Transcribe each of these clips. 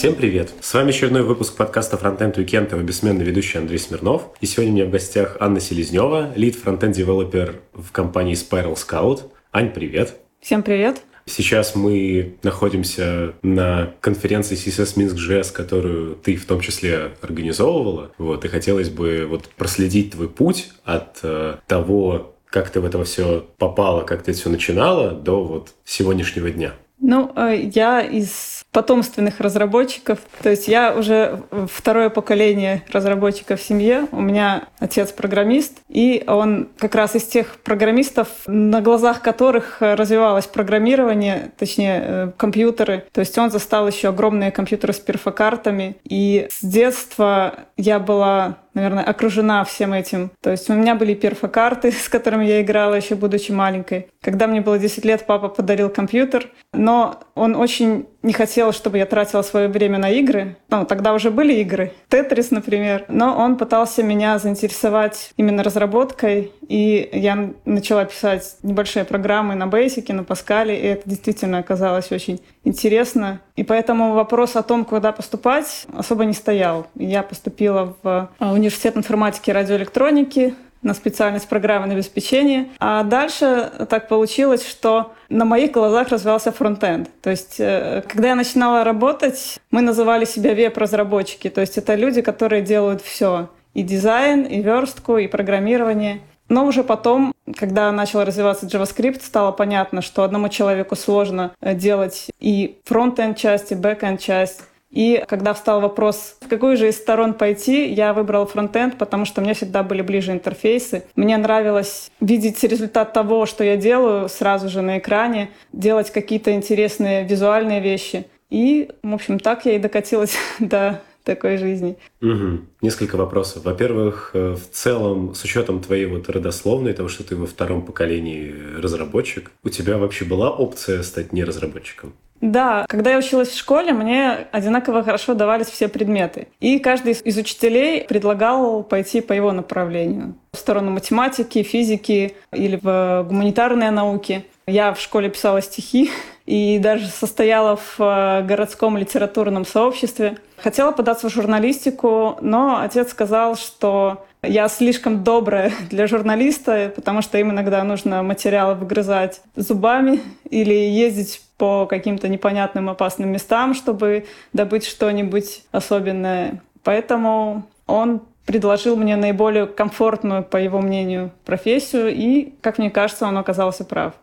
Всем привет! С вами очередной выпуск подкаста Frontend Weekend, его бессменный ведущий Андрей Смирнов. И сегодня у меня в гостях Анна Селезнева, лид фронтенд девелопер в компании Spiral Scout. Ань, привет! Всем привет! Сейчас мы находимся на конференции CSS Minsk.js, которую ты в том числе организовывала. Вот, и хотелось бы вот проследить твой путь от э, того, как ты в это все попала, как ты это все начинала, до вот сегодняшнего дня. Ну, э, я из потомственных разработчиков. То есть я уже второе поколение разработчиков в семье. У меня отец программист, и он как раз из тех программистов, на глазах которых развивалось программирование, точнее э, компьютеры. То есть он застал еще огромные компьютеры с перфокартами. И с детства я была наверное, окружена всем этим. То есть у меня были перфокарты, с которыми я играла еще будучи маленькой. Когда мне было 10 лет, папа подарил компьютер, но он очень не хотел, чтобы я тратила свое время на игры. Ну, тогда уже были игры, Тетрис, например. Но он пытался меня заинтересовать именно разработкой, и я начала писать небольшие программы на Basic, на Паскале, и это действительно оказалось очень интересно. И поэтому вопрос о том, куда поступать, особо не стоял. Я поступила в а, университет информатики и радиоэлектроники, на специальность программное обеспечение. А дальше так получилось, что на моих глазах развивался фронтенд. То есть, э, когда я начинала работать, мы называли себя веб-разработчики. То есть, это люди, которые делают все. И дизайн, и верстку, и программирование. Но уже потом, когда начал развиваться JavaScript, стало понятно, что одному человеку сложно э, делать и front-end часть, и back-end часть. И когда встал вопрос, в какую же из сторон пойти, я выбрал frontend, потому что мне всегда были ближе интерфейсы. Мне нравилось видеть результат того, что я делаю сразу же на экране, делать какие-то интересные визуальные вещи. И, в общем, так я и докатилась до такой жизни. Угу. Несколько вопросов. Во-первых, э, в целом, с учетом твоей вот родословной, того, что ты во втором поколении разработчик, у тебя вообще была опция стать не разработчиком? Да, когда я училась в школе, мне одинаково хорошо давались все предметы. И каждый из учителей предлагал пойти по его направлению. В сторону математики, физики или в гуманитарные науки. Я в школе писала стихи и даже состояла в э, городском литературном сообществе. Хотела податься в журналистику, но отец сказал, что я слишком добрая для журналиста, потому что им иногда нужно материалы выгрызать зубами или ездить по каким-то непонятным опасным местам, чтобы добыть что-нибудь особенное. Поэтому он предложил мне наиболее комфортную, по его мнению, профессию, и, как мне кажется, он оказался прав.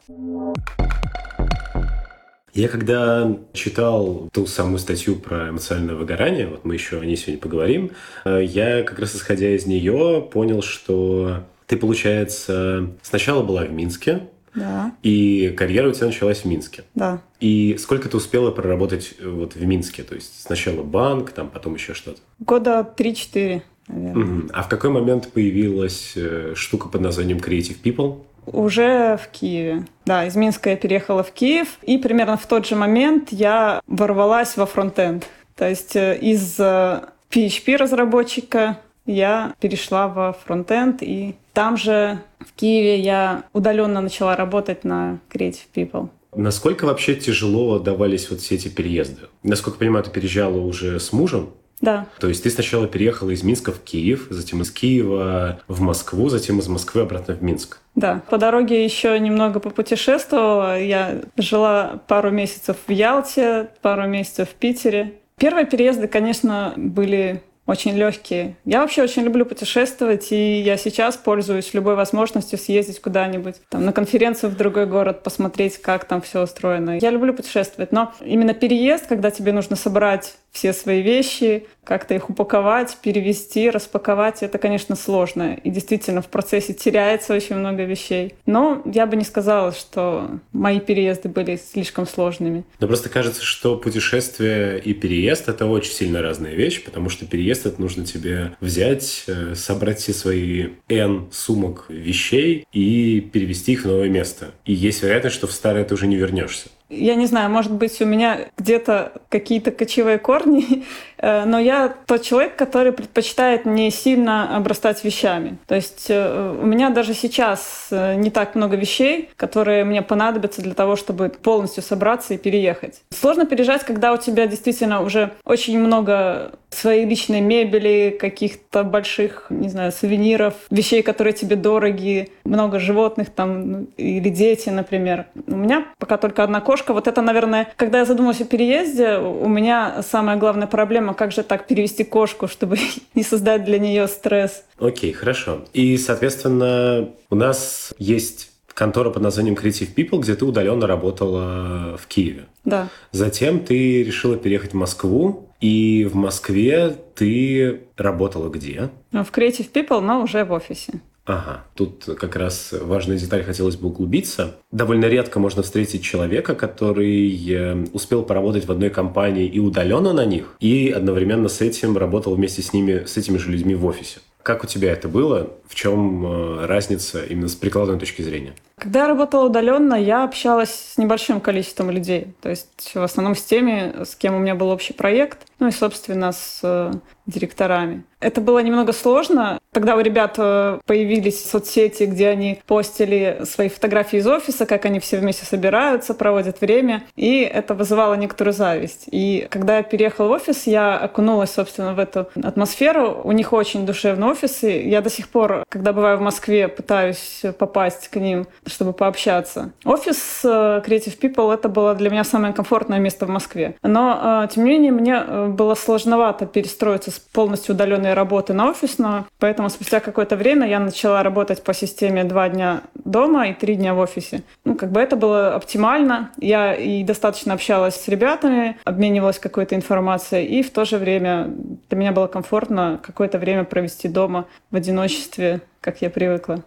Я когда читал ту самую статью про эмоциональное выгорание, вот мы еще о ней сегодня поговорим, э, я как раз исходя из нее понял, что ты, получается, сначала была в Минске, да. И карьера у тебя началась в Минске. Да. И сколько ты успела проработать э, вот в Минске? То есть сначала банк, там потом еще что-то? Года 3-4, наверное. Угу. А в какой момент появилась э, штука под названием Creative People? Уже в Киеве. Да, из Минска я переехала в Киев, и примерно в тот же момент я ворвалась во фронтенд. То есть э, из PHP-разработчика я перешла во фронтенд, и там же в Киеве я удаленно начала работать на Creative People. Насколько вообще тяжело давались вот все эти переезды? Насколько я понимаю, ты переезжала уже с мужем? Да. То есть ты сначала переехала из Минска в Киев, затем из Киева в Москву, затем из Москвы обратно в Минск. Да. По дороге еще немного попутешествовала. Я жила пару месяцев в Ялте, пару месяцев в Питере. Первые переезды, конечно, были очень легкие. Я вообще очень люблю путешествовать, и я сейчас пользуюсь любой возможностью съездить куда-нибудь, там, на конференцию в другой город, посмотреть, как там все устроено. Я люблю путешествовать, но именно переезд, когда тебе нужно собрать все свои вещи, как-то их упаковать, перевести, распаковать, это, конечно, сложно. И действительно, в процессе теряется очень много вещей. Но я бы не сказала, что мои переезды были слишком сложными. Но просто кажется, что путешествие и переезд — это очень сильно разные вещи, потому что переезд — это нужно тебе взять, э, собрать все свои N сумок вещей и перевести их в новое место. И есть вероятность, что в старое ты уже не вернешься. Я не знаю, может быть, у меня где-то какие-то кочевые корни, но я тот человек, который предпочитает не сильно обрастать вещами. То есть э, у меня даже сейчас э, не так много вещей, которые мне понадобятся для того, чтобы полностью собраться и переехать. Сложно переезжать, когда у тебя действительно уже очень много своей личной мебели, каких-то больших, не знаю, сувениров, вещей, которые тебе дороги, много животных там ну, или дети, например. У меня пока только одна кошка. Вот это, наверное, когда я задумалась о переезде, у меня самая главная проблема, как же так перевести кошку, чтобы не создать для нее стресс. Окей, хорошо. И, соответственно, у нас есть контора под названием Creative People, где ты удаленно работала в Киеве. Да. Затем ты решила переехать в Москву, и в Москве ты работала где? В Creative People, но уже в офисе. Ага, тут как раз важная деталь хотелось бы углубиться. Довольно редко можно встретить человека, который э, успел поработать в одной компании и удаленно на них, и одновременно с этим работал вместе с ними, с этими же людьми в офисе. Как у тебя это было? В чем э, разница именно с прикладной точки зрения? Когда я работала удаленно, я общалась с небольшим количеством людей. То есть в основном с теми, с кем у меня был общий проект, ну и, собственно, с э, директорами. Это было немного сложно. Тогда у ребят э, появились соцсети, где они постили свои фотографии из офиса, как они все вместе собираются, проводят время. И это вызывало некоторую зависть. И когда я переехала в офис, я окунулась, собственно, в эту атмосферу. У них очень душевный офис. И я до сих пор, когда бываю в Москве, пытаюсь попасть к ним, чтобы пообщаться. Офис э, Creative People — это было для меня самое комфортное место в Москве. Но, тем не менее, мне было сложновато перестроиться с полностью удаленной работы на офисную, поэтому спустя какое-то время я начала работать по системе два дня дома и три дня в офисе. Ну, как бы это было оптимально. Я и достаточно общалась с ребятами, обменивалась какой-то информацией, и в то же время для меня было комфортно какое-то время провести дома в одиночестве, как я привыкла.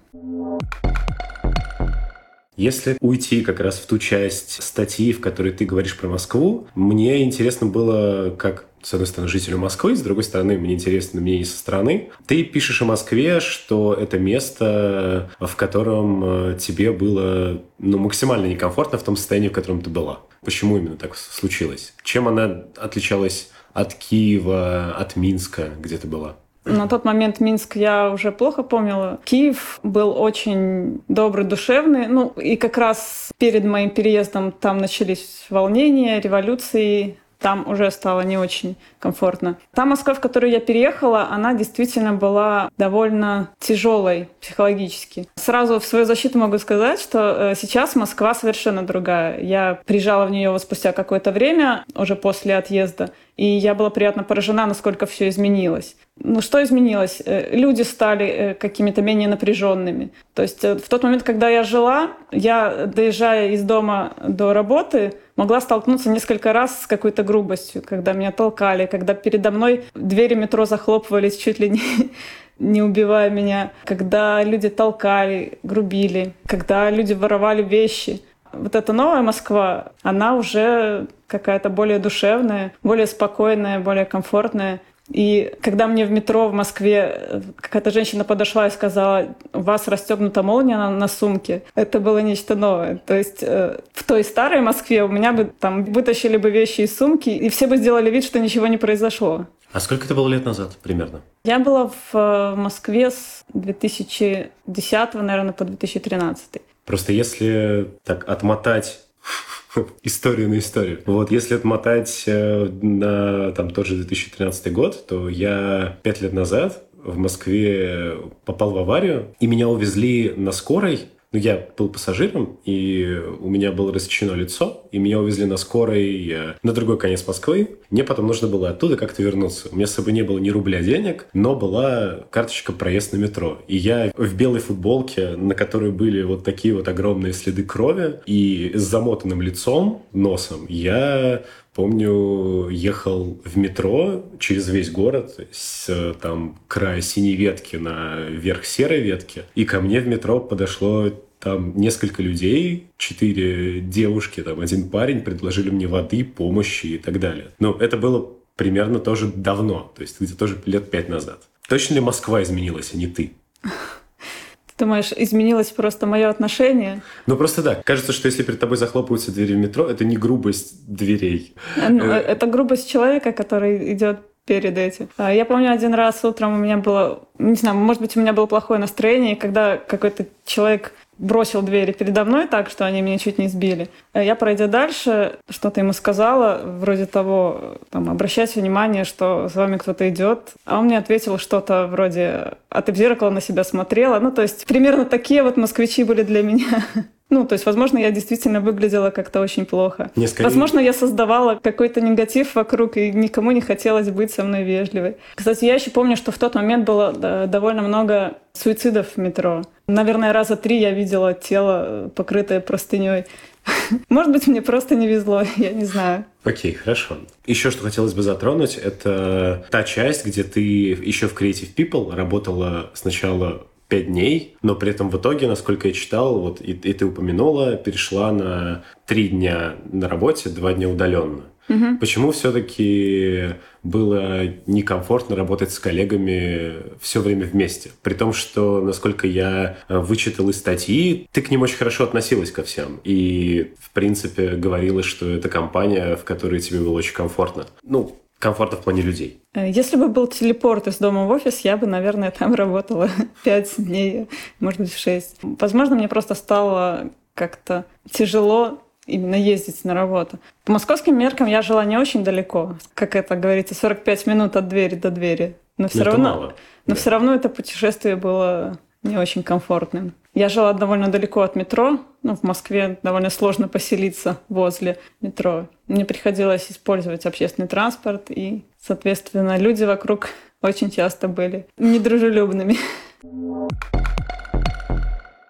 Если уйти как раз в ту часть статьи, в которой ты говоришь про Москву, мне интересно было, как с одной стороны, жителю Москвы, с другой стороны, мне интересно мнение со стороны. Ты пишешь о Москве, что это место, в котором э, тебе было ну, максимально некомфортно в том состоянии, в котором ты была. Почему именно так случилось? Чем она отличалась от Киева, от Минска, где ты была? На тот момент Минск я уже плохо помнила. Киев был очень добрый, душевный. Ну, и как раз перед моим переездом там начались волнения, революции, там уже стало не очень комфортно. Та Москва, в которую я переехала, она действительно была довольно тяжелой психологически. Сразу в свою защиту могу сказать, что э, сейчас Москва совершенно другая. Я приезжала в нее спустя какое-то время, уже после отъезда, и я была приятно поражена, насколько все изменилось. Ну, что изменилось? Э, люди стали э, какими-то менее напряженными. То есть в тот момент, когда я жила, я, доезжая из дома до работы, могла столкнуться несколько раз с какой-то грубостью, когда меня толкали, когда передо мной двери метро захлопывались чуть ли не, не убивая меня, когда люди толкали, грубили, когда люди воровали вещи. Вот эта новая Москва, она уже какая-то более душевная, более спокойная, более комфортная. И когда мне в метро в Москве э, какая-то женщина подошла и сказала, у вас расстегнута молния на, на сумке, это было нечто новое. То есть э, в той старой Москве у меня бы там вытащили бы вещи из сумки, и все бы сделали вид, что ничего не произошло. А сколько это было лет назад примерно? Я была в э, Москве с 2010, наверное, по 2013. Просто если так отмотать историю на историю. Вот если отмотать э, на там тот же 2013 год, то я пять лет назад в Москве попал в аварию, и меня увезли на скорой ну, я был пассажиром, и у меня было рассечено лицо, и меня увезли на скорой э, на другой конец Москвы. Мне потом нужно было оттуда как-то вернуться. У меня с собой не было ни рубля денег, но была карточка проезд на метро. И я в белой футболке, на которой были вот такие вот огромные следы крови, и с замотанным лицом, носом, я Помню, ехал в метро через весь город с там края синей ветки на верх серой ветки, и ко мне в метро подошло там несколько людей, четыре девушки, там один парень, предложили мне воды, помощи и так далее. Но это было примерно тоже давно, то есть где-то тоже лет пять назад. Точно ли Москва изменилась, а не ты? Думаешь, изменилось просто мое отношение? Ну просто да. Кажется, что если перед тобой захлопываются двери в метро, это не грубость дверей. Ну, э, это грубость человека, который идет перед этим. А, я помню один раз утром у меня было, не знаю, может быть, у меня было плохое настроение, и когда какой-то человек бросил двери передо мной так, что они меня чуть не сбили. Э, я, пройдя дальше, что-то ему сказала, вроде того, там, обращайте внимание, что с вами кто-то идет. А он мне ответил что-то вроде «А ты в зеркало на себя смотрела?» Ну, то есть примерно такие вот москвичи были для меня. Ну, то есть, возможно, я действительно выглядела как-то очень плохо. Не, скорее... Возможно, я создавала какой-то негатив вокруг, и никому не хотелось быть со мной вежливой. Кстати, я еще помню, что в тот момент было довольно много суицидов в метро. Наверное, раза три я видела тело, э, покрытое простыней. Может быть, мне просто не везло, я не знаю. Окей, хорошо. Еще что хотелось бы затронуть, это та часть, где ты еще в Creative People работала сначала пять дней, но при этом в итоге, насколько я читал, вот и, и ты упомянула, перешла на три дня на работе, два дня удаленно. Угу. Почему все-таки было некомфортно работать с коллегами все время вместе? При том, что, насколько я э, вычитал из статьи, ты к ним очень хорошо относилась ко всем. И, в принципе, говорила, что это компания, в которой тебе было очень комфортно. Ну, комфорта в плане людей. Э, если бы был телепорт из дома в офис, я бы, наверное, там работала пять дней, может быть, шесть. Возможно, мне просто стало как-то тяжело именно ездить на работу. По московским меркам я жила не очень далеко, как это говорится, 45 минут от двери до двери. Но все равно, мало. но да. все равно это путешествие было не очень комфортным. Я жила довольно далеко от метро. Ну, в Москве довольно сложно поселиться возле метро. Мне приходилось использовать общественный транспорт, и, соответственно, люди вокруг очень часто были недружелюбными.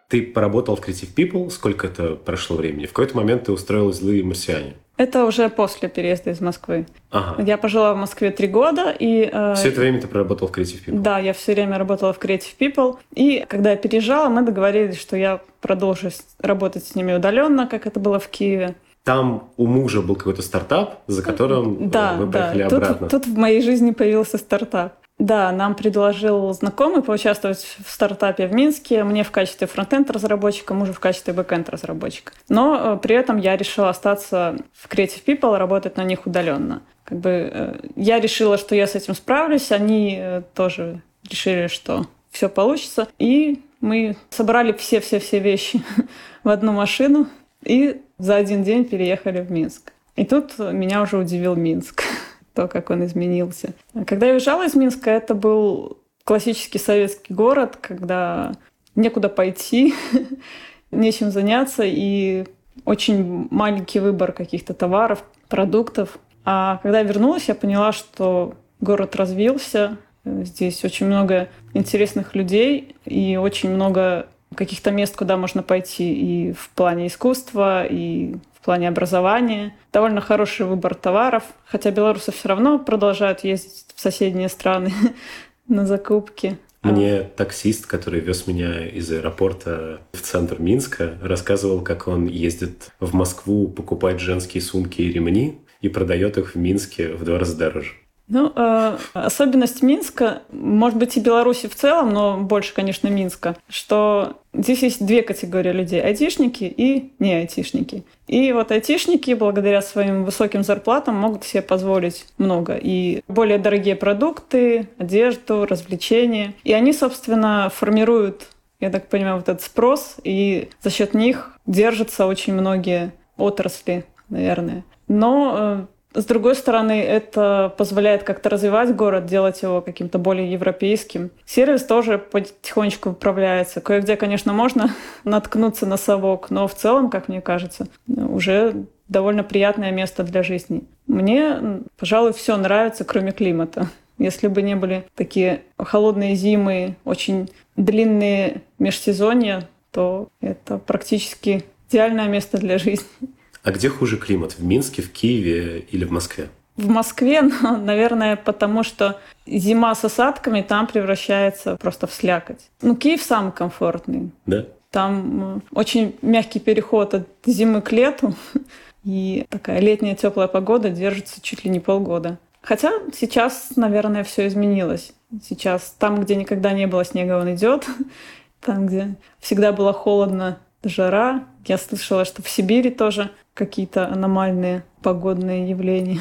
Ты поработал в Creative People. Сколько это прошло времени? В какой-то момент ты устроилась в «Злые марсиане». Это уже после переезда из Москвы. Ага. Я пожила в Москве три года. И, э, все это время ты проработал в Creative People? Да, я все время работала в Creative People. И когда я переезжала, мы договорились, что я продолжу работать с ними удаленно, как это было в Киеве. Там у мужа был какой-то стартап, за которым да, вы поехали да. обратно. Тут, тут в моей жизни появился стартап. Да, нам предложил знакомый поучаствовать в стартапе в Минске, мне в качестве фронтенд-разработчика, мужу в качестве бэкенд-разработчика. Но э, при этом я решила остаться в Creative People, работать на них удаленно. Как бы э, я решила, что я с этим справлюсь, они э, тоже решили, что все получится. И мы собрали все-все-все вещи в одну машину и за один день переехали в Минск. И тут меня уже удивил Минск то, как он изменился. Когда я уезжала из Минска, это был классический советский город, когда некуда пойти, нечем заняться и очень маленький выбор каких-то товаров, продуктов. А когда я вернулась, я поняла, что город развился, здесь очень много интересных людей и очень много каких-то мест, куда можно пойти и в плане искусства, и в плане образования. Довольно хороший выбор товаров, хотя белорусы все равно продолжают ездить в соседние страны на закупки. Мне таксист, который вез меня из аэропорта в центр Минска, рассказывал, как он ездит в Москву покупать женские сумки и ремни и продает их в Минске в два раза дороже. Ну, э, особенность Минска, может быть, и Беларуси в целом, но больше, конечно, Минска, что здесь есть две категории людей – айтишники и не айтишники. И вот айтишники, благодаря своим высоким зарплатам, могут себе позволить много. И более дорогие продукты, одежду, развлечения. И они, собственно, формируют, я так понимаю, вот этот спрос, и за счет них держатся очень многие отрасли, наверное. Но э, с другой стороны, это позволяет как-то развивать город, делать его каким-то более европейским. Сервис тоже потихонечку управляется. Кое-где, конечно, можно наткнуться на совок, но в целом, как мне кажется, уже довольно приятное место для жизни. Мне, пожалуй, все нравится, кроме климата. Если бы не были такие холодные зимы, очень длинные межсезонья, то это практически идеальное место для жизни. А где хуже климат? В Минске, в Киеве или в Москве? В Москве, наверное, потому что зима с осадками там превращается просто в слякоть. Ну, Киев самый комфортный. Да? Там очень мягкий переход от зимы к лету, и такая летняя теплая погода держится чуть ли не полгода. Хотя сейчас, наверное, все изменилось. Сейчас там, где никогда не было снега, он идет, там, где всегда было холодно, жара. Я слышала, что в Сибири тоже какие-то аномальные погодные явления.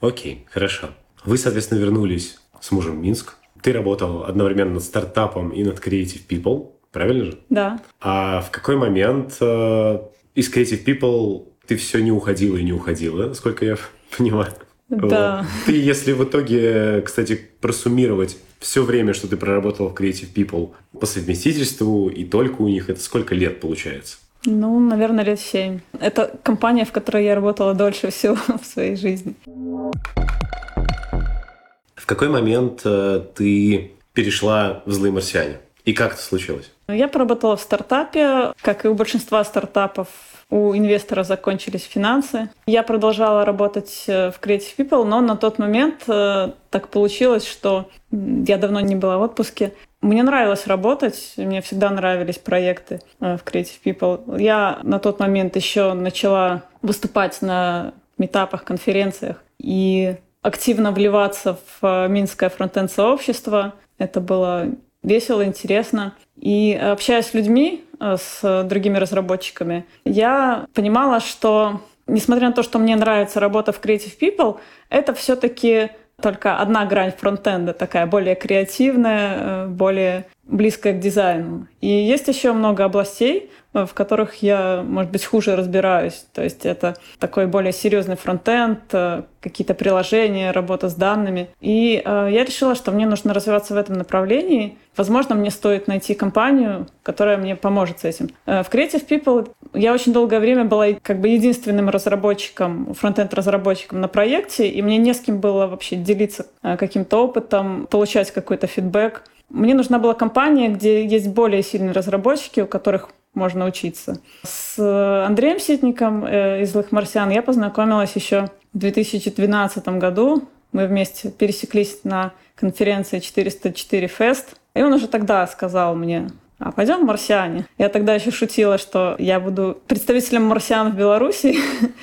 Окей, хорошо. Вы, соответственно, вернулись с мужем в Минск. Ты работал одновременно над стартапом и над Creative People, правильно же? Да. А в какой момент э, из Creative People ты все не уходила и не уходила, насколько я понимаю? Да. Вот. Ты, если в итоге, кстати, просуммировать все время, что ты проработал в Creative People по совместительству и только у них, это сколько лет получается? Ну, наверное, лет семь. Это компания, в которой я работала дольше всего в своей жизни. В какой момент э, ты перешла в «Злые марсиане»? И как это случилось? Я поработала в стартапе, как и у большинства стартапов у инвестора закончились финансы. Я продолжала работать э, в Creative People, но на тот момент э, так получилось, что я давно не была в отпуске. Мне нравилось работать, мне всегда нравились проекты э, в Creative People. Я на тот момент еще начала выступать на метапах, конференциях и активно вливаться в минское фронтенд-сообщество. Это было весело, интересно. И общаясь с людьми, э, с другими разработчиками, я понимала, что несмотря на то, что мне нравится работа в Creative People, это все-таки только одна грань фронтенда, такая более креативная, э, более близкая к дизайну. И есть еще много областей, в которых я, может быть, хуже разбираюсь. То есть это такой более серьезный фронтенд, э, какие-то приложения, работа с данными. И э, я решила, что мне нужно развиваться в этом направлении. Возможно, мне стоит найти компанию, которая мне поможет с этим. Э, в Creative People я очень долгое время была как бы единственным разработчиком, фронтенд-разработчиком на проекте, и мне не с кем было вообще делиться э, каким-то опытом, получать какой-то фидбэк. Мне нужна была компания, где есть более сильные разработчики, у которых можно учиться. С Андреем Ситником э, из «Злых марсиан» я познакомилась еще в 2012 году. Мы вместе пересеклись на конференции 404 Fest. И он уже тогда сказал мне, а пойдем «Марсиане». Я тогда еще шутила, что я буду представителем «Марсиан» в Беларуси.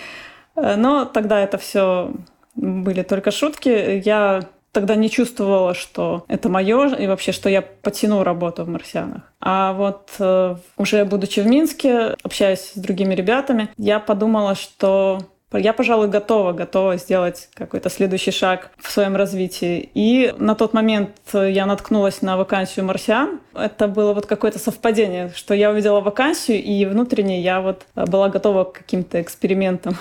Но тогда это все были только шутки. Я тогда не чувствовала, что это мое, и вообще, что я потяну работу в «Марсианах». А вот э, уже будучи в Минске, общаясь с другими ребятами, я подумала, что я, пожалуй, готова, готова сделать какой-то следующий шаг в своем развитии. И на тот момент я наткнулась на вакансию «Марсиан». Это было вот какое-то совпадение, что я увидела вакансию, и внутренне я вот была готова к каким-то экспериментам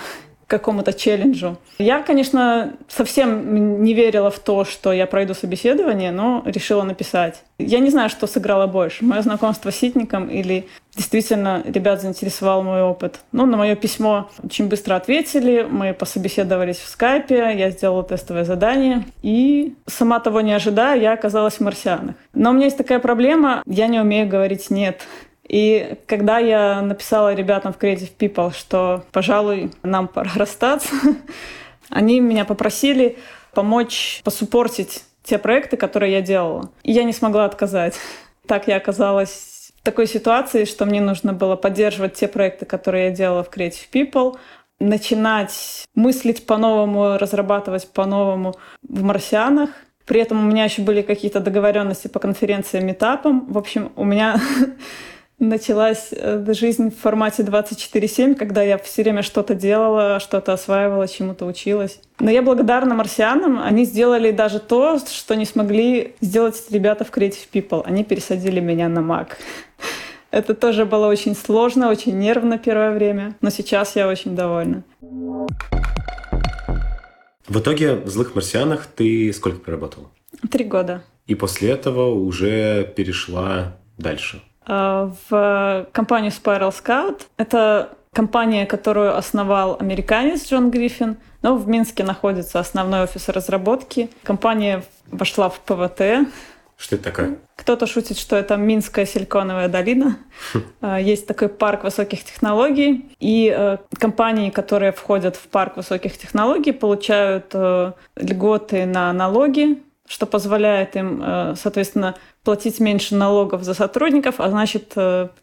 какому-то челленджу. Я, конечно, совсем не верила в то, что я пройду собеседование, но решила написать. Я не знаю, что сыграло больше. Мое знакомство с Ситником или действительно ребят заинтересовал мой опыт. Ну, на мое письмо очень быстро ответили. Мы пособеседовались в скайпе, я сделала тестовое задание. И сама того не ожидая, я оказалась в марсианах. Но у меня есть такая проблема, я не умею говорить «нет». И когда я написала ребятам в Creative People, что, пожалуй, нам пора расстаться, они меня попросили помочь посуппортить те проекты, которые я делала. И я не смогла отказать. Так я оказалась в такой ситуации, что мне нужно было поддерживать те проекты, которые я делала в Creative People, начинать мыслить по-новому, разрабатывать по-новому в «Марсианах», при этом у меня еще были какие-то договоренности по конференциям, метапам. В общем, у меня началась э, жизнь в формате 24-7, когда я все время что-то делала, что-то осваивала, чему-то училась. Но я благодарна марсианам. Они сделали даже то, что не смогли сделать ребята в Creative People. Они пересадили меня на Mac. Это тоже было очень сложно, очень нервно первое время, но сейчас я очень довольна. В итоге в «Злых марсианах» ты сколько проработала? Три года. И после этого уже перешла дальше? Э, в компанию Spiral Scout. Это компания, которую основал американец Джон Гриффин, но в Минске находится основной офис разработки. Компания вошла в ПВТ. Что это такое? Кто-то шутит, что это Минская силиконовая долина. Э, есть такой парк высоких технологий. И э, компании, которые входят в парк высоких технологий, получают льготы на налоги, что позволяет им, соответственно, платить меньше налогов за сотрудников, а значит,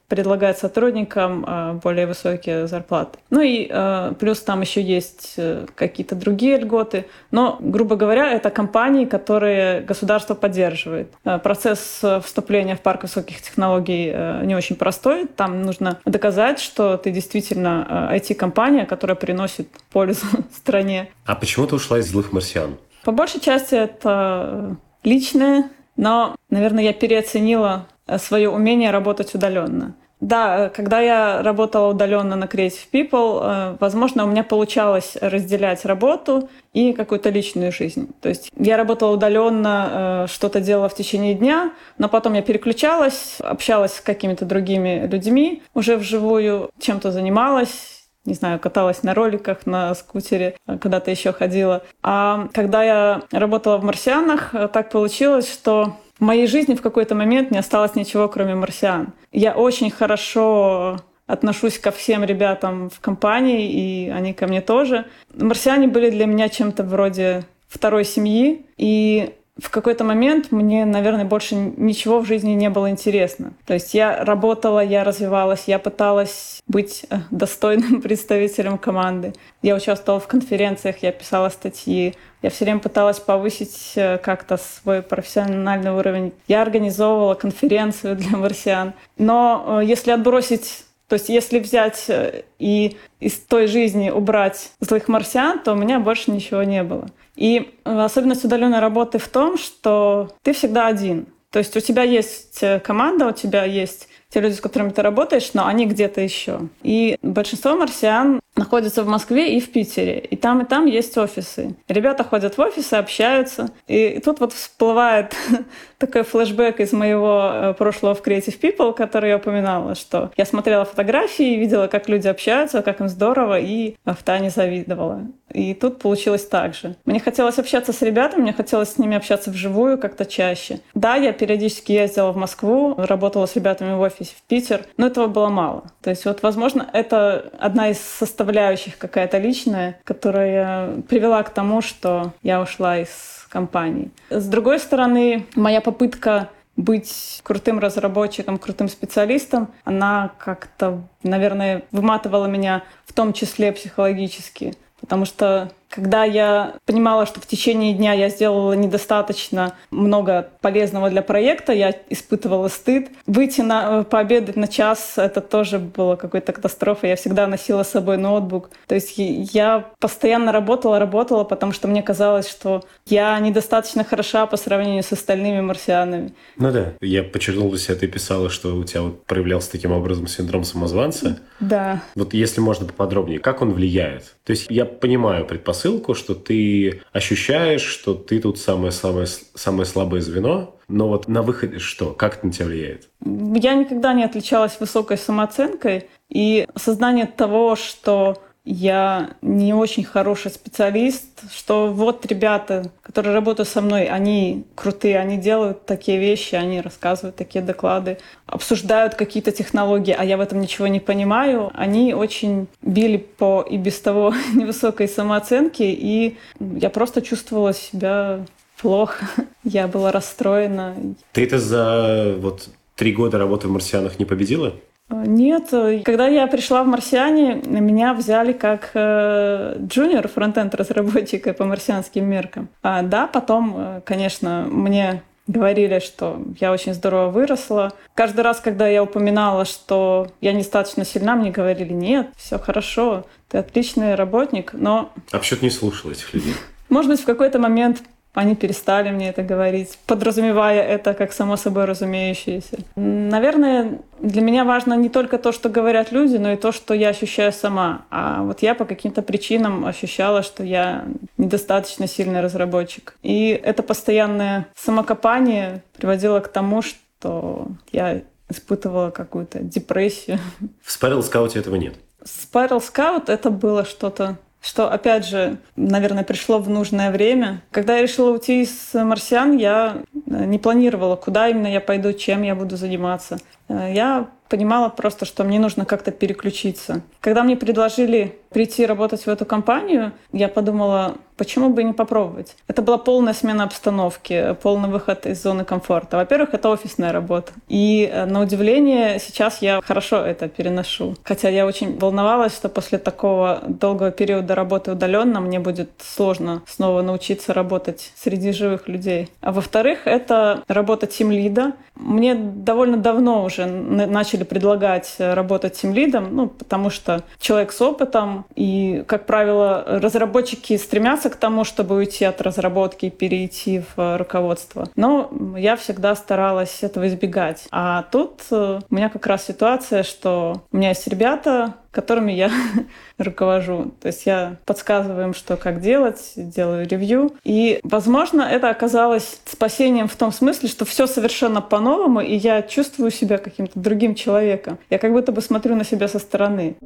предлагает сотрудникам более высокие зарплаты. Ну и плюс там еще есть какие-то другие льготы. Но, грубо говоря, это компании, которые государство поддерживает. Процесс вступления в парк высоких технологий не очень простой. Там нужно доказать, что ты действительно IT-компания, которая приносит пользу стране. А почему ты ушла из «Злых марсиан»? По большей части это личное, но, наверное, я переоценила свое умение работать удаленно. Да, когда я работала удаленно на Creative People, э, возможно, у меня получалось разделять работу и какую-то личную жизнь. То есть я работала удаленно, э, что-то делала в течение дня, но потом я переключалась, общалась с какими-то другими людьми уже вживую, чем-то занималась, не знаю, каталась на роликах, на скутере, когда-то еще ходила. А когда я работала в «Марсианах», так получилось, что в моей жизни в какой-то момент не осталось ничего, кроме «Марсиан». Я очень хорошо отношусь ко всем ребятам в компании, и они ко мне тоже. «Марсиане» были для меня чем-то вроде второй семьи, и в какой-то момент мне, наверное, больше ничего в жизни не было интересно. То есть я работала, я развивалась, я пыталась быть э, достойным представителем команды. Я участвовала в конференциях, я писала статьи, я все время пыталась повысить э, как-то свой профессиональный уровень. Я организовывала конференцию для марсиан. Но э, если отбросить то есть если взять и из той жизни убрать злых марсиан, то у меня больше ничего не было. И особенность удаленной работы в том, что ты всегда один. То есть у тебя есть э, команда, у тебя есть те люди, с которыми ты работаешь, но они где-то еще. И большинство марсиан находятся в Москве и в Питере. И там, и там есть офисы. Ребята ходят в офисы, общаются. И тут вот всплывает такой флешбэк из моего э, прошлого в Creative People, который я упоминала, что я смотрела фотографии, видела, как люди общаются, как им здорово, и в Тане завидовала. И тут получилось так же. Мне хотелось общаться с ребятами, мне хотелось с ними общаться вживую как-то чаще. Да, я периодически ездила в Москву, работала с ребятами в офисе в Питер, но этого было мало. То есть вот, возможно, это одна из составляющих какая-то личная, которая привела к тому, что я ушла из компании. С другой стороны, моя попытка быть крутым разработчиком, крутым специалистом, она как-то, наверное, выматывала меня в том числе психологически. Потому что когда я понимала, что в течение дня я сделала недостаточно много полезного для проекта, я испытывала стыд. Выйти на, пообедать на час — это тоже было какой-то катастрофой. Я всегда носила с собой ноутбук. То есть я постоянно работала, работала, потому что мне казалось, что я недостаточно хороша по сравнению с остальными марсианами. Ну да. Я подчеркнул для себя, ты писала, что у тебя вот проявлялся таким образом синдром самозванца. Да. Вот если можно поподробнее, как он влияет? То есть я понимаю предпосылки, предпосылку, что ты ощущаешь, что ты тут самое-самое самое слабое звено, но вот на выходе что? Как это на тебя влияет? Я никогда не отличалась высокой самооценкой, и осознание того, что я не очень хороший специалист, что вот ребята, которые работают со мной, они крутые, они делают такие вещи, они рассказывают такие доклады, обсуждают какие-то технологии, а я в этом ничего не понимаю. Они очень били по и без того невысокой самооценке, и я просто чувствовала себя плохо. Я была расстроена. Ты это за вот три года работы в «Марсианах» не победила? Нет, когда я пришла в «Марсиане», меня взяли как э, джуниор фронтенд разработчика по марсианским меркам. А, да, потом, э, конечно, мне говорили, что я очень здорово выросла. Каждый раз, когда я упоминала, что я недостаточно сильна, мне говорили, нет, все хорошо, ты отличный работник, но... А почему ты не слушала этих людей? Может быть, в какой-то момент они перестали мне это говорить, подразумевая это как само собой разумеющееся. Наверное, для меня важно не только то, что говорят люди, но и то, что я ощущаю сама. А вот я по каким-то причинам ощущала, что я недостаточно сильный разработчик. И это постоянное самокопание приводило к тому, что я испытывала какую-то депрессию. В Spiral Scout этого нет? Spiral Scout это было что-то что, опять же, наверное, пришло в нужное время. Когда я решила уйти из «Марсиан», я э, не планировала, куда именно я пойду, чем я буду заниматься. Э, я понимала просто, что мне нужно как-то переключиться. Когда мне предложили прийти работать в эту компанию, я подумала, почему бы не попробовать? Это была полная смена обстановки, полный выход из зоны комфорта. Во-первых, это офисная работа. И э, на удивление сейчас я хорошо это переношу. Хотя я очень волновалась, что после такого долгого периода работы удаленно мне будет сложно снова научиться работать среди живых людей. А во-вторых, это работа тим-лида. Мне довольно давно уже начали предлагать работать тим-лидом, ну, потому что человек с опытом, и, как правило, разработчики стремятся к тому, чтобы уйти от разработки и перейти в руководство. Но я всегда старалась этого избегать. А тут э, у меня как раз ситуация, что у меня есть ребята, которыми я руковожу. То есть я подсказываю им, что как делать, делаю ревью. И, возможно, это оказалось спасением в том смысле, что все совершенно по-новому, и я чувствую себя каким-то другим человеком. Я как будто бы смотрю на себя со стороны.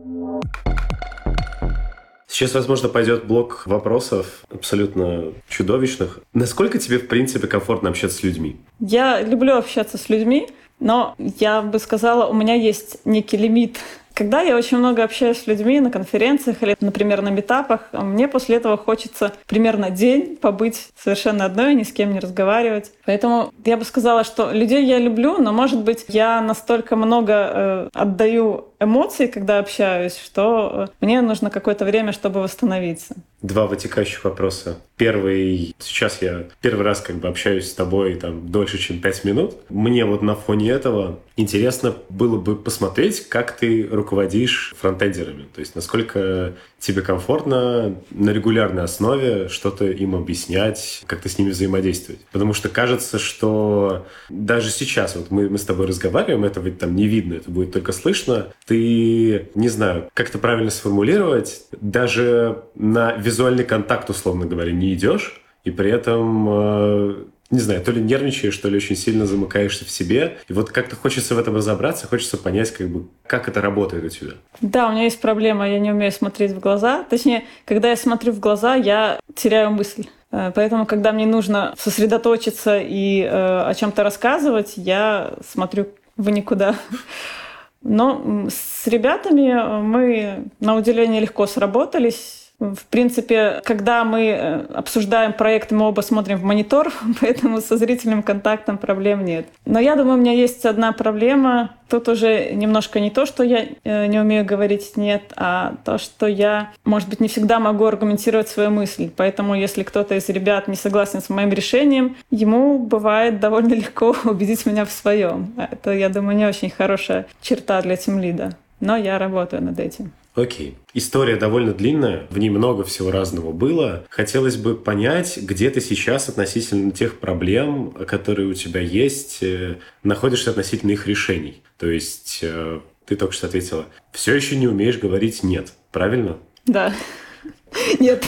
Сейчас, возможно, пойдет блок вопросов абсолютно чудовищных. Насколько тебе, в принципе, комфортно общаться с людьми? Я люблю общаться с людьми, но я бы сказала, у меня есть некий лимит когда я очень много общаюсь с людьми на конференциях или, например, на метапах, мне после этого хочется примерно день побыть совершенно одной, ни с кем не разговаривать. Поэтому я бы сказала, что людей я люблю, но, может быть, я настолько много э, отдаю эмоций, когда общаюсь, что э, мне нужно какое-то время, чтобы восстановиться. Два вытекающих вопроса. Первый, сейчас я первый раз как бы общаюсь с тобой там дольше, чем пять минут. Мне вот на фоне этого интересно было бы посмотреть, как ты руководишь фронтендерами. То есть насколько тебе комфортно на регулярной основе что-то им объяснять, как-то с ними взаимодействовать. Потому что кажется, что даже сейчас, вот мы, мы с тобой разговариваем, этого там не видно, это будет только слышно. Ты, не знаю, как это правильно сформулировать, даже на визуальный контакт, условно говоря, не идешь, и при этом э, не знаю, то ли нервничаешь, то ли очень сильно замыкаешься в себе. И вот как-то хочется в этом разобраться, хочется понять, как бы, как это работает у тебя. Да, у меня есть проблема, я не умею смотреть в глаза. Точнее, когда я смотрю в глаза, я теряю мысль. Э, поэтому, когда мне нужно сосредоточиться и э, о чем-то рассказывать, я смотрю в никуда. Но с ребятами мы на удивление легко сработались в принципе, когда мы э, обсуждаем проект, мы оба смотрим в монитор, поэтому со зрительным контактом проблем нет. Но я думаю, у меня есть одна проблема. Тут уже немножко не то, что я э, не умею говорить «нет», а то, что я, может быть, не всегда могу аргументировать свою мысль. Поэтому, если кто-то из ребят не согласен с моим решением, ему бывает довольно легко убедить меня в своем. Это, я думаю, не очень хорошая черта для тимлида. Но я работаю над этим. Окей. История довольно длинная, в ней много всего разного было. Хотелось бы понять, где ты сейчас относительно тех проблем, которые у тебя есть, э, находишься относительно их решений. То есть э, ты только что ответила, все еще не умеешь говорить «нет», правильно? Да. Нет.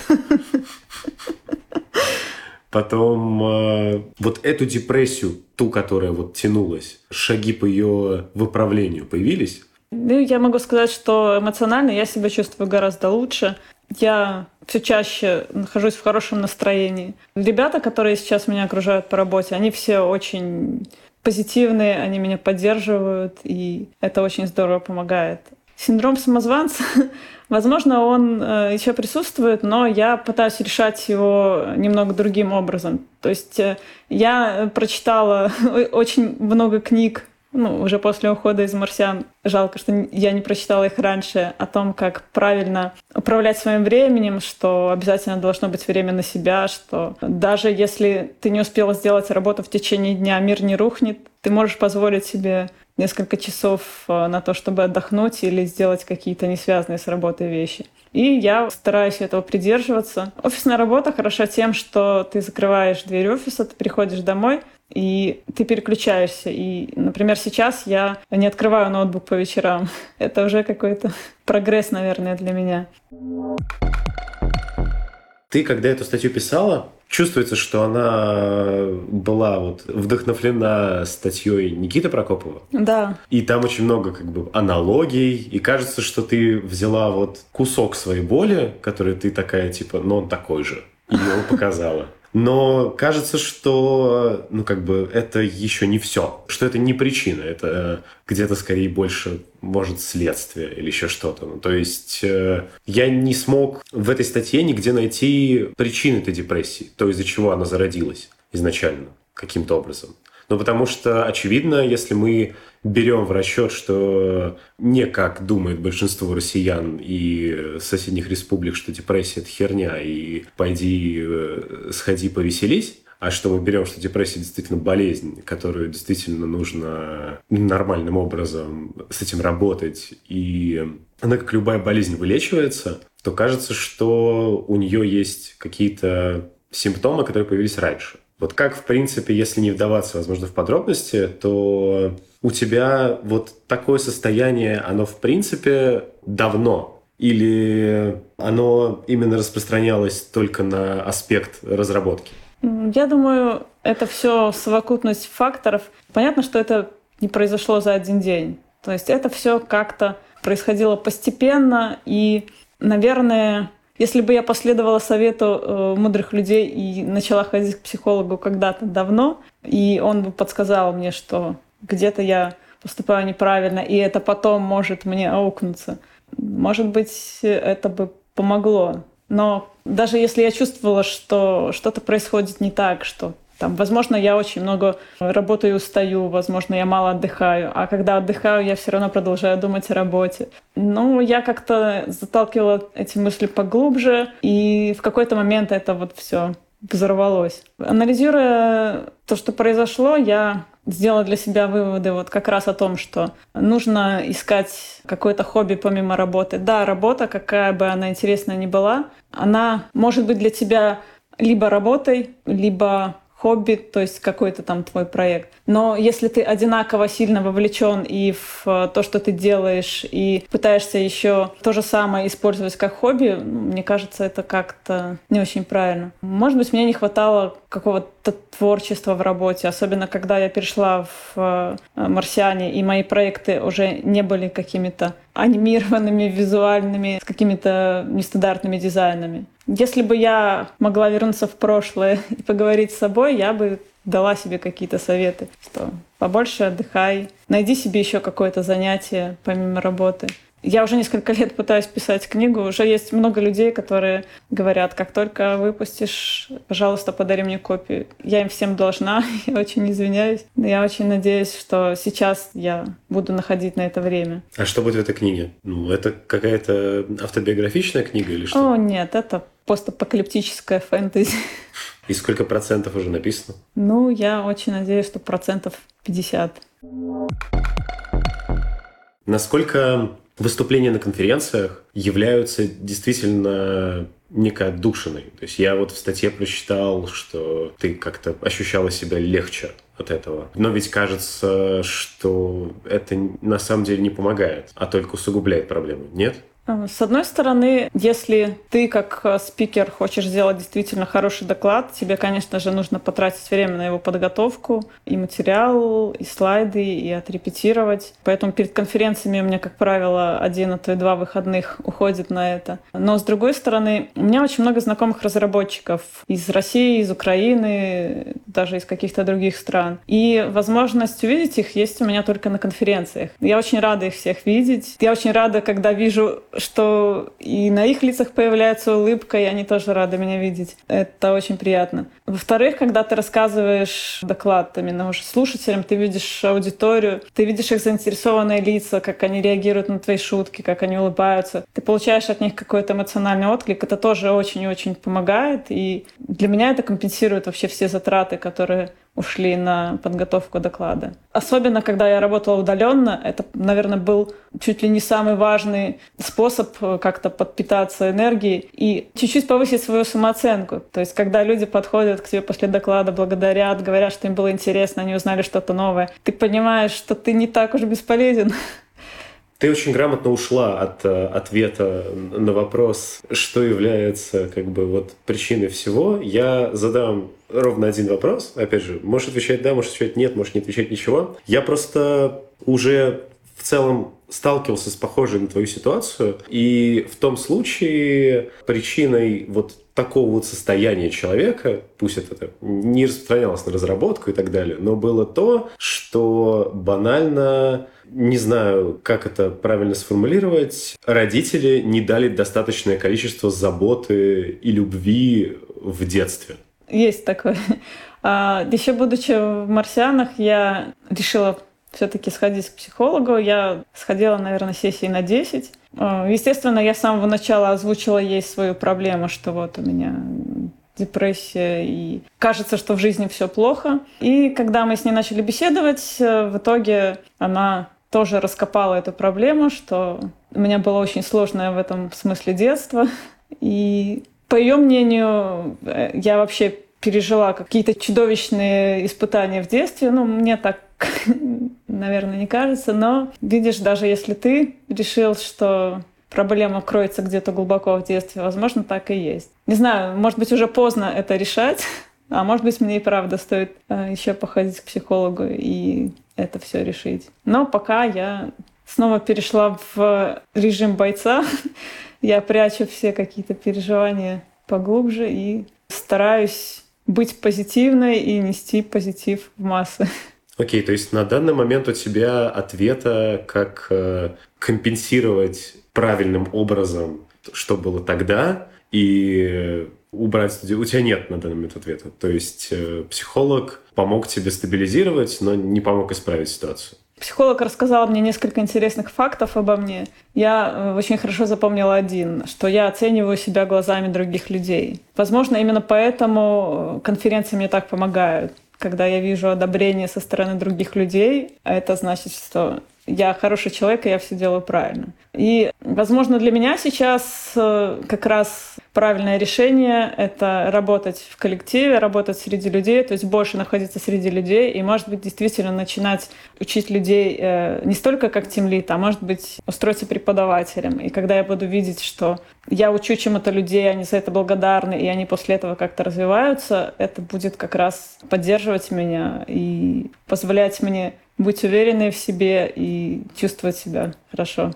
Потом э, вот эту депрессию, ту, которая вот тянулась, шаги по ее выправлению появились? Ну, я могу сказать, что эмоционально я себя чувствую гораздо лучше. Я все чаще нахожусь в хорошем настроении. Ребята, которые сейчас меня окружают по работе, они все очень позитивные, они меня поддерживают, и это очень здорово помогает. Синдром самозванца, возможно, он э, еще присутствует, но я пытаюсь решать его немного другим образом. То есть э, я прочитала очень много книг ну, уже после ухода из «Марсиан». Жалко, что я не прочитала их раньше, о том, как правильно управлять своим временем, что обязательно должно быть время на себя, что даже если ты не успела сделать работу в течение дня, мир не рухнет, ты можешь позволить себе несколько часов э, на то, чтобы отдохнуть или сделать какие-то не связанные с работой вещи. И я стараюсь этого придерживаться. Офисная работа хороша тем, что ты закрываешь дверь офиса, ты приходишь домой, и ты переключаешься. И, например, сейчас я не открываю ноутбук по вечерам. Это уже какой-то прогресс, наверное, для меня. Ты, когда эту статью писала, чувствуется, что она была вот вдохновлена статьей Никиты Прокопова. Да. И там очень много как бы аналогий, и кажется, что ты взяла вот кусок своей боли, который ты такая типа, ну он такой же, и его показала. Но кажется, что, ну, как бы, это еще не все. Что это не причина, это где-то скорее больше, может, следствие или еще что-то. Ну, то есть э, я не смог в этой статье нигде найти причины этой депрессии, то, из-за чего она зародилась изначально каким-то образом. Ну, потому что, очевидно, если мы берем в расчет, что не как думает большинство россиян и соседних республик, что депрессия – это херня, и пойди, э, сходи, повеселись, а что мы берем, что депрессия действительно болезнь, которую действительно нужно нормальным образом с этим работать, и она, как любая болезнь, вылечивается, то кажется, что у нее есть какие-то симптомы, которые появились раньше. Вот как, в принципе, если не вдаваться, возможно, в подробности, то у тебя вот такое состояние, оно, в принципе, давно? Или оно именно распространялось только на аспект разработки? Я думаю, это все совокупность факторов. Понятно, что это не произошло за один день. То есть это все как-то происходило постепенно, и, наверное, если бы я последовала совету э, мудрых людей и начала ходить к психологу когда-то давно, и он бы подсказал мне, что где-то я поступаю неправильно, и это потом может мне аукнуться, может быть, это бы помогло. Но даже если я чувствовала, что что-то происходит не так, что там, возможно, я очень много работаю устаю, возможно, я мало отдыхаю, а когда отдыхаю, я все равно продолжаю думать о работе. Ну, я как-то заталкивала эти мысли поглубже, и в какой-то момент это вот все взорвалось. Анализируя то, что произошло, я сделала для себя выводы вот как раз о том, что нужно искать какое-то хобби помимо работы. Да, работа, какая бы она интересная ни была, она может быть для тебя либо работой, либо хобби, то есть какой-то там твой проект. Но если ты одинаково сильно вовлечен и в э, то, что ты делаешь, и пытаешься еще то же самое использовать как хобби, ну, мне кажется, это как-то не очень правильно. Может быть, мне не хватало какого-то творчества в работе, особенно когда я перешла в э, «Марсиане», и мои проекты уже не были какими-то анимированными, визуальными, с какими-то нестандартными дизайнами. Если бы я могла вернуться в прошлое и поговорить с собой, я бы дала себе какие-то советы, что побольше отдыхай, найди себе еще какое-то занятие помимо работы. Я уже несколько лет пытаюсь писать книгу. Уже есть много людей, которые говорят, как только выпустишь, пожалуйста, подари мне копию. Я им всем должна, я очень извиняюсь. Но я очень надеюсь, что сейчас я буду находить на это время. А что будет в этой книге? Ну, это какая-то автобиографичная книга или что? О, нет, это постапокалиптическая фэнтези. И сколько процентов уже написано? Ну, я очень надеюсь, что процентов 50. Насколько выступления на конференциях являются действительно некой отдушиной. То есть я вот в статье прочитал, что ты как-то ощущала себя легче от этого. Но ведь кажется, что это на самом деле не помогает, а только усугубляет проблему. Нет? Э, с одной стороны, если ты как э, спикер хочешь сделать действительно хороший доклад, тебе, конечно же, нужно потратить время на его подготовку, и материал, и слайды, и отрепетировать. Поэтому перед конференциями у меня, как правило, один, а то и два выходных уходит на это. Но с другой стороны, у меня очень много знакомых разработчиков из России, из Украины, даже из каких-то других стран. И возможность увидеть их есть у меня только на конференциях. Я очень рада их всех видеть. Я очень рада, когда вижу что и на их лицах появляется улыбка, и они тоже рады меня видеть. Это очень приятно. Во-вторых, когда ты рассказываешь доклад именно уже слушателям, ты видишь аудиторию, ты видишь их заинтересованные лица, как они реагируют на твои шутки, как они улыбаются. Ты получаешь от них какой-то эмоциональный отклик. Это тоже очень-очень помогает. И для меня это компенсирует вообще все затраты, которые ушли на подготовку доклада. Особенно, когда я работала удаленно, это, наверное, был чуть ли не самый важный способ э, как-то подпитаться энергией и чуть-чуть повысить свою самооценку. То есть, когда люди подходят к тебе после доклада, благодарят, говорят, что им было интересно, они узнали что-то новое, ты понимаешь, что ты не так уж бесполезен. Ты очень грамотно ушла от э, ответа на вопрос, что является как бы вот причиной всего. Я задам ровно один вопрос. Опять же, можешь отвечать да, можешь отвечать нет, можешь не отвечать ничего. Я просто уже в целом сталкивался с похожей на твою ситуацию, и в том случае причиной вот такого вот состояния человека, пусть это не распространялось на разработку и так далее, но было то, что банально не знаю, как это правильно сформулировать, родители не дали достаточное количество заботы и любви в детстве. Есть такое. А, еще будучи в «Марсианах», я решила все-таки сходить к психологу. Я сходила, наверное, сессии на 10. А, естественно, я с самого начала озвучила ей свою проблему, что вот у меня депрессия, и кажется, что в жизни все плохо. И когда мы с ней начали беседовать, э, в итоге она тоже раскопала эту проблему, что у меня было очень сложное в этом смысле детство. И по ее мнению, э, я вообще пережила какие-то чудовищные испытания в детстве. Ну, мне так, наверное, не кажется. Но видишь, даже если ты решил, что проблема кроется где-то глубоко в детстве, возможно, так и есть. Не знаю, может быть, уже поздно это решать, а может быть, мне и правда стоит э, еще походить к психологу и это все решить. Но пока я снова перешла в режим бойца, я прячу все какие-то переживания поглубже и стараюсь быть позитивной и нести позитив в массы. Окей, okay, то есть на данный момент у тебя ответа, как э, компенсировать правильным образом, что было тогда, и убрать у тебя нет на данный момент ответа. То есть э, психолог помог тебе стабилизировать, но не помог исправить ситуацию. Психолог рассказал мне несколько интересных фактов обо мне. Я э, очень хорошо запомнила один, что я оцениваю себя глазами других людей. Возможно, именно поэтому э, конференции мне так помогают. Когда я вижу одобрение со стороны других людей, это значит, что я хороший человек, и я все делаю правильно. И, возможно, для меня сейчас э, как раз правильное решение — это работать в коллективе, работать среди людей, то есть больше находиться среди людей и, может быть, действительно начинать учить людей э, не столько как тимлит, а, может быть, устроиться преподавателем. И когда я буду видеть, что я учу чему-то людей, они за это благодарны, и они после этого как-то развиваются, это будет как раз поддерживать меня и позволять мне быть уверенной в себе и чувствовать себя хорошо.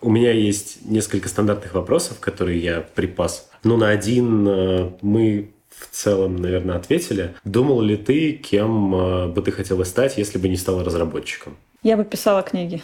У меня есть несколько стандартных вопросов, которые я припас. Ну, на один э, мы в целом, наверное, ответили. Думал ли ты, кем э, бы ты хотела стать, если бы не стала разработчиком? Я бы писала книги.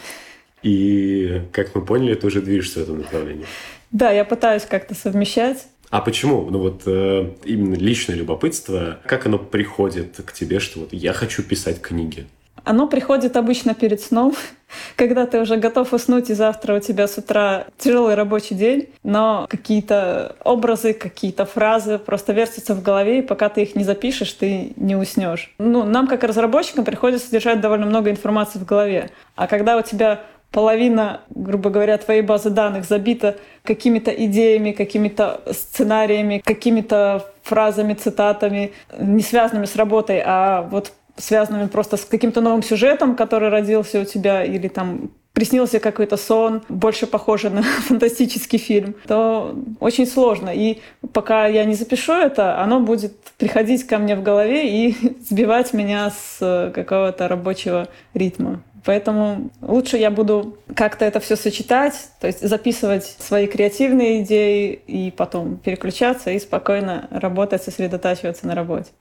И, как мы поняли, ты уже движешься в этом направлении. Да, я пытаюсь как-то совмещать. А почему? Ну вот э, именно личное любопытство, как оно приходит к тебе, что вот я хочу писать книги? Оно приходит обычно перед сном, когда ты уже готов уснуть, и завтра у тебя с утра тяжелый рабочий день, но какие-то образы, какие-то фразы просто вертятся в голове, и пока ты их не запишешь, ты не уснешь. Ну, нам, как разработчикам, приходится держать довольно много информации в голове. А когда у тебя половина, грубо говоря, твоей базы данных забита какими-то идеями, какими-то сценариями, какими-то фразами, цитатами, не связанными с работой, а вот связанными просто с каким-то новым сюжетом, который родился у тебя, или там приснился какой-то сон, больше похожий на фантастический фильм, то очень сложно. И пока я не запишу это, оно будет приходить ко мне в голове и сбивать меня с какого-то рабочего ритма. Поэтому лучше я буду как-то это все сочетать, то есть записывать свои креативные идеи и потом переключаться и спокойно работать, сосредотачиваться на работе.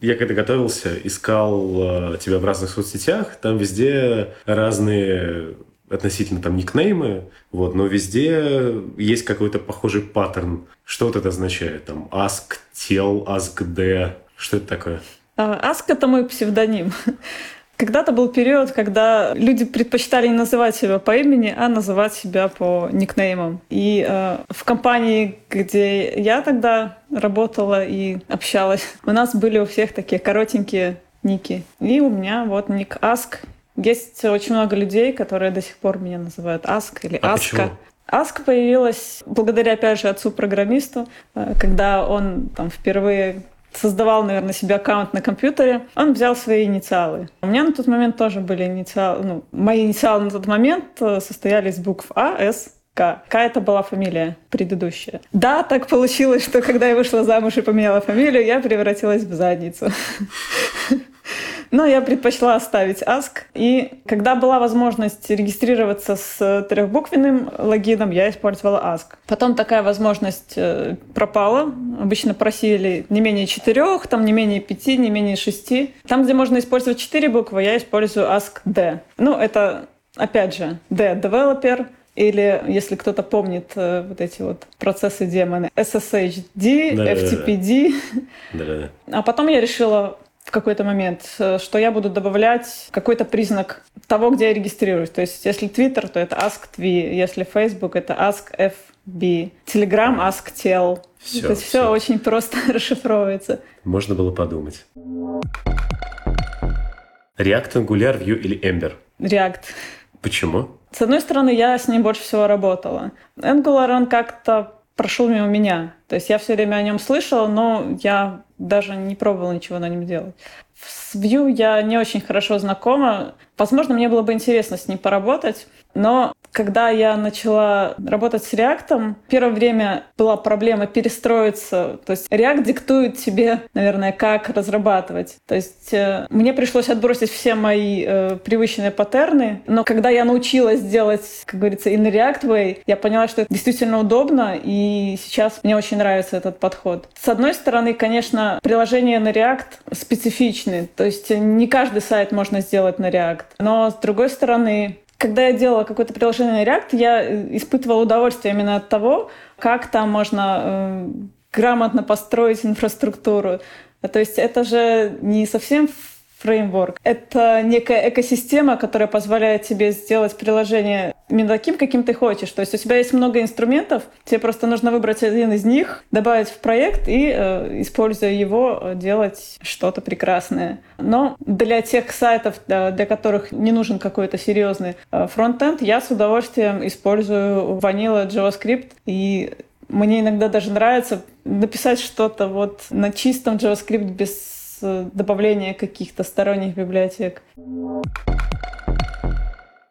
Я когда готовился, искал э, тебя в разных соцсетях, там везде разные относительно там никнеймы, вот, но везде есть какой-то похожий паттерн. Что вот это означает? Там ask, tell, ask, d. Что это такое? Ask — это мой псевдоним. Когда-то был период, когда люди предпочитали не называть себя по имени, а называть себя по никнеймам. И э, в компании, где я тогда работала и общалась, у нас были у всех такие коротенькие ники. И у меня вот ник Ask. Есть очень много людей, которые до сих пор меня называют Ask или а Аска. Ask появилась благодаря, опять же, отцу-программисту, э, когда он там впервые создавал, наверное, себе аккаунт на компьютере, он взял свои инициалы. У меня на тот момент тоже были инициалы, ну, мои инициалы на тот момент э, состояли из букв А, С, К. К это была фамилия предыдущая. Да, так получилось, что когда я вышла замуж и поменяла фамилию, я превратилась в задницу. Но я предпочла оставить Ask. И когда была возможность регистрироваться с трехбуквенным логином, я использовала Ask. Потом такая возможность э, пропала. Обычно просили не менее четырех, там не менее пяти, не менее шести. Там, где можно использовать четыре буквы, я использую Ask D. Ну, это, опять же, D — developer, или, если кто-то помнит э, вот эти вот процессы демоны, SSHD, да, FTPD. Да, да, да. А потом я решила в какой-то момент, э, что я буду добавлять какой-то признак того, где я регистрируюсь. То есть, если Twitter, то это AskTV, если Facebook, это AskFB, Telegram, AskTel. Все, то есть все, все очень просто расшифровывается. Можно было подумать. React, Angular, Vue или Ember? React. Почему? С одной стороны, я с ним больше всего работала. Angular, он как-то прошел мимо меня. То есть я все время о нем слышала, но я даже не пробовала ничего на нем делать. С Vue я не очень хорошо знакома. Возможно, мне было бы интересно с ним поработать, но когда я начала работать с React, первое время была проблема перестроиться. То есть React диктует тебе, наверное, как разрабатывать. То есть э, мне пришлось отбросить все мои э, привычные паттерны, но когда я научилась делать, как говорится, in React way, я поняла, что это действительно удобно, и сейчас мне очень нравится этот подход. С одной стороны, конечно, приложения на React специфичны, то есть не каждый сайт можно сделать на React, но с другой стороны, когда я делала какое-то приложение React, я э, испытывала удовольствие именно от того, как там можно э, грамотно построить инфраструктуру. То есть это же не совсем фреймворк. Это некая экосистема, которая позволяет тебе сделать приложение именно таким, каким ты хочешь. То есть у тебя есть много инструментов, тебе просто нужно выбрать один из них, добавить в проект и, э, используя его, делать что-то прекрасное. Но для тех сайтов, для, которых не нужен какой-то серьезный э, фронтенд, я с удовольствием использую Vanilla JavaScript и мне иногда даже нравится написать что-то вот на чистом JavaScript без добавления каких-то сторонних библиотек.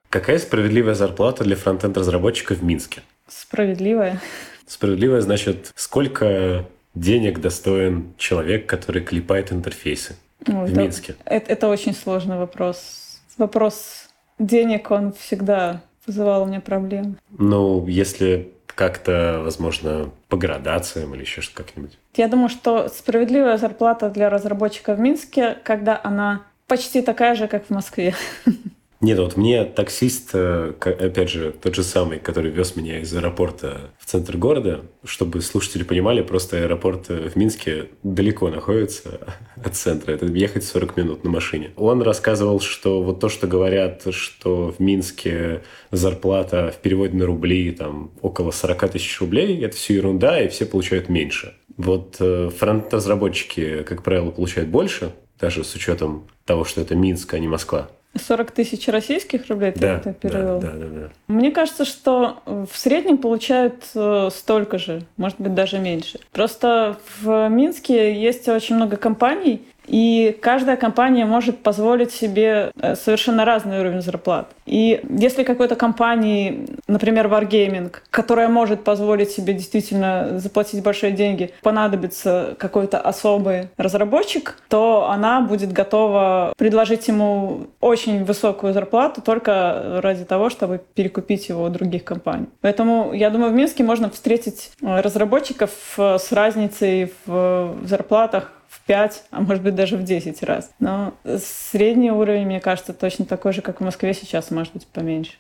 Какая справедливая зарплата для фронтенд-разработчиков в Минске? Справедливая. Справедливая значит, сколько денег достоин человек, который клепает интерфейсы ну, в это, Минске? Это, это очень сложный вопрос. Вопрос денег, он всегда вызывал у меня проблемы. Ну, если как-то, возможно, по градациям или еще что как-нибудь? Я думаю, что справедливая зарплата для разработчика в Минске, когда она почти такая же, как в Москве. Нет, вот мне таксист, э, опять же, тот же самый, который вез меня из аэропорта в центр города, чтобы слушатели понимали, просто аэропорт э, в Минске далеко находится от центра. Это ехать 40 минут на машине. Он рассказывал, что вот то, что говорят, что в Минске зарплата в переводе на рубли там около 40 тысяч рублей, это все ерунда, и все получают меньше. Вот э, фронт-разработчики, как правило, получают больше, даже с учетом того, что это Минск, а не Москва. 40 тысяч российских рублей да, ты перевел? Да, да, да, да. Мне кажется, что в среднем получают э, столько же, может быть, даже меньше. Просто в Минске есть очень много компаний, и каждая компания может позволить себе э, совершенно разный уровень зарплат. И если какой-то компании, например, Wargaming, которая может позволить себе действительно заплатить большие деньги, понадобится какой-то особый разработчик, то она будет готова предложить ему очень высокую зарплату только ради того, чтобы перекупить его у других компаний. Поэтому, я думаю, в Минске можно встретить э, разработчиков э, с разницей в зарплатах в 5, а может быть даже в 10 раз. Но средний уровень, мне кажется, точно такой же, как в Москве сейчас, может быть, поменьше.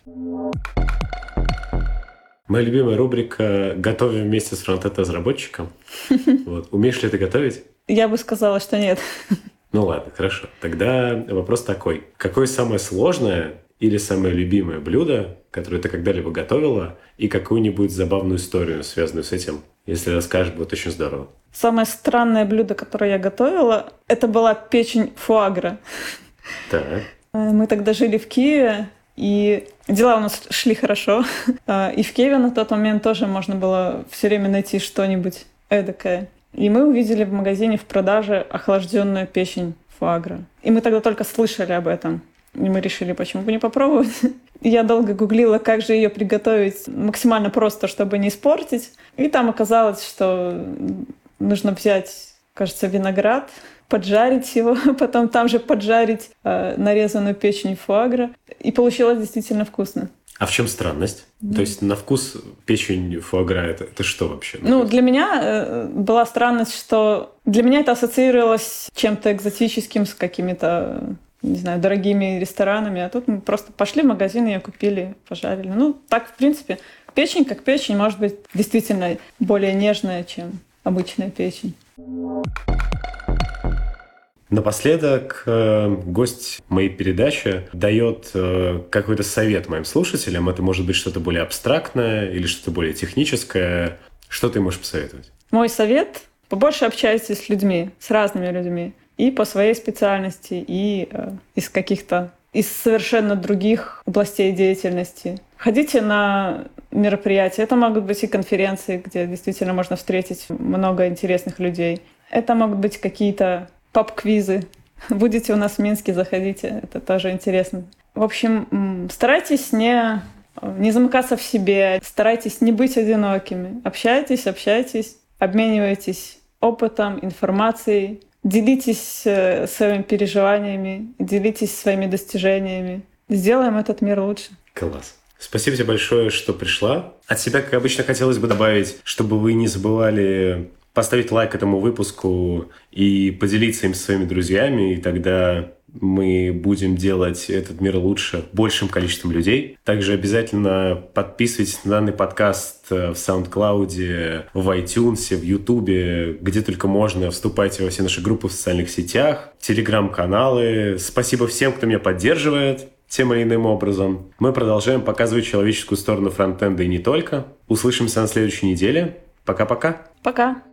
Моя любимая рубрика «Готовим вместе с фронтенд-разработчиком». Вот. Умеешь ли ты готовить? Я бы сказала, что нет. Ну ладно, хорошо. Тогда вопрос такой. Какое самое сложное или самое любимое блюдо, которое ты когда-либо готовила, и какую-нибудь забавную историю, связанную с этим, если расскажешь, будет очень здорово. Самое странное блюдо, которое я готовила, это была печень фуагра. Так. Э, мы тогда жили в Киеве, и дела у нас шли хорошо. Э, и в Киеве на тот момент тоже можно было все время найти что-нибудь эдакое. И мы увидели в магазине в продаже охлажденную печень фуагра. И мы тогда только слышали об этом. И мы решили, почему бы не попробовать. Я долго гуглила, как же ее приготовить максимально просто, чтобы не испортить. И там оказалось, что нужно взять, кажется, виноград, поджарить его, потом там же поджарить э, нарезанную печень фуагра. И получилось действительно вкусно. А в чем странность? Mm. То есть на вкус печень фуагра это, это что вообще? Ну, для меня э, была странность, что для меня это ассоциировалось с чем-то экзотическим, с какими-то не знаю, дорогими ресторанами, а тут мы просто пошли в магазин, ее купили, пожарили. Ну, так, в принципе, печень как печень может быть действительно более нежная, чем обычная печень. Напоследок э, гость моей передачи дает э, какой-то совет моим слушателям. Это может быть что-то более абстрактное или что-то более техническое. Что ты можешь посоветовать? Мой совет – побольше общайтесь с людьми, с разными людьми. И по своей специальности, и э, из каких-то из совершенно других областей деятельности. Ходите на мероприятия. Это могут быть и конференции, где действительно можно встретить много интересных людей. Это могут быть какие-то паб-квизы. Будете у нас в Минске, заходите, это тоже интересно. В общем, старайтесь не, не замыкаться в себе, старайтесь не быть одинокими. Общайтесь, общайтесь, обменивайтесь опытом, информацией, делитесь э, своими переживаниями, делитесь своими достижениями. Сделаем этот мир лучше. Класс. Спасибо тебе большое, что пришла. От себя, как обычно, хотелось бы добавить, чтобы вы не забывали поставить лайк этому выпуску и поделиться им со своими друзьями, и тогда мы будем делать этот мир лучше большим количеством людей. Также обязательно подписывайтесь на данный подкаст в SoundCloud, в iTunes, в YouTube, где только можно. Вступайте во все наши группы в социальных сетях, телеграм-каналы. Спасибо всем, кто меня поддерживает тем или иным образом. Мы продолжаем показывать человеческую сторону фронтенда и не только. Услышимся на следующей неделе. Пока-пока. Пока. -пока. Пока.